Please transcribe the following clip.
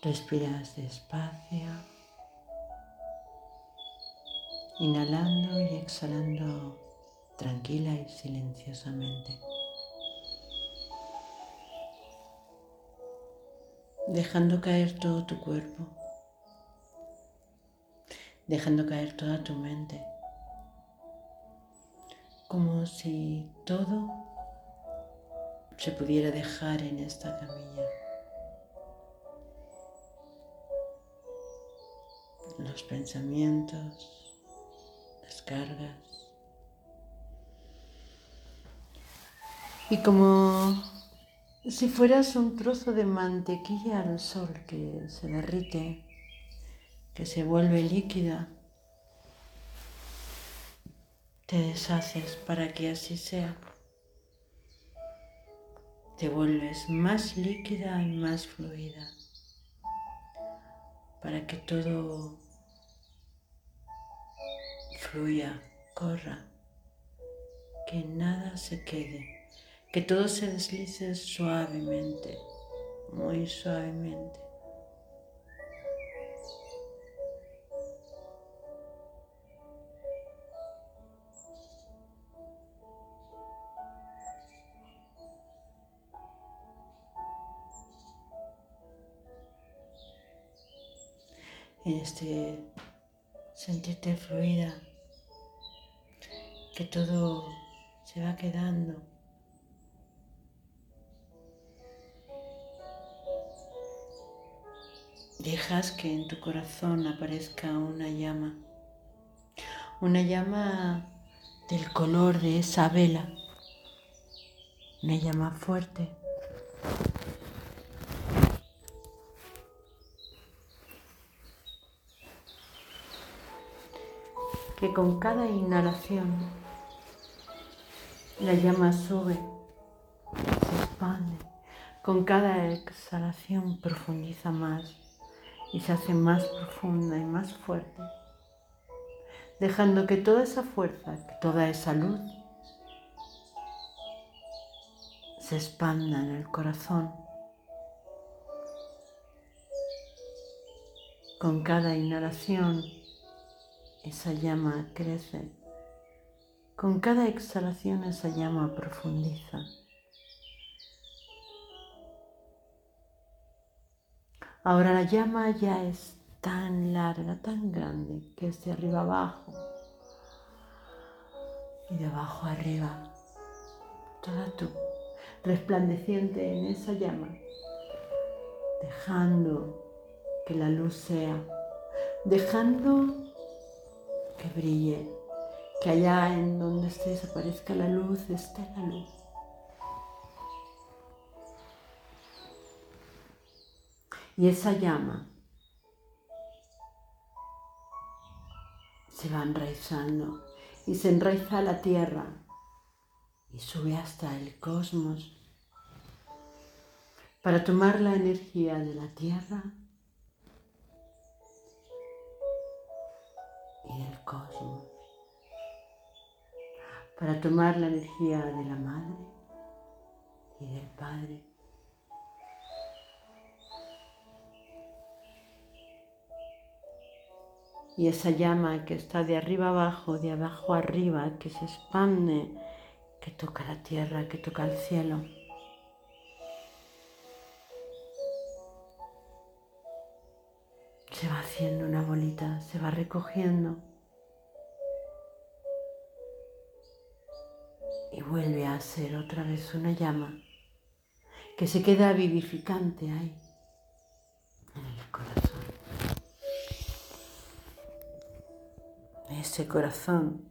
Respiras despacio, inhalando y exhalando tranquila y silenciosamente. Dejando caer todo tu cuerpo, dejando caer toda tu mente, como si todo se pudiera dejar en esta camilla. Los pensamientos, las cargas. Y como si fueras un trozo de mantequilla al sol que se derrite, que se vuelve líquida, te deshaces para que así sea te vuelves más líquida y más fluida para que todo fluya, corra, que nada se quede, que todo se deslice suavemente, muy suavemente. en este sentirte fluida, que todo se va quedando. Dejas que en tu corazón aparezca una llama, una llama del color de esa vela, una llama fuerte que con cada inhalación la llama sube, se expande, con cada exhalación profundiza más y se hace más profunda y más fuerte, dejando que toda esa fuerza, que toda esa luz se expanda en el corazón. Con cada inhalación esa llama crece. Con cada exhalación esa llama profundiza. Ahora la llama ya es tan larga, tan grande, que es de arriba abajo y de abajo arriba. Toda tú, resplandeciente en esa llama, dejando que la luz sea, dejando que brille, que allá en donde estés aparezca la luz, esté la luz. Y esa llama se va enraizando y se enraiza a la tierra y sube hasta el cosmos para tomar la energía de la tierra y del cosmos, para tomar la energía de la Madre y del Padre. Y esa llama que está de arriba abajo, de abajo arriba, que se expande, que toca la tierra, que toca el cielo. Se va haciendo una bolita, se va recogiendo y vuelve a ser otra vez una llama que se queda vivificante ahí en el corazón. Ese corazón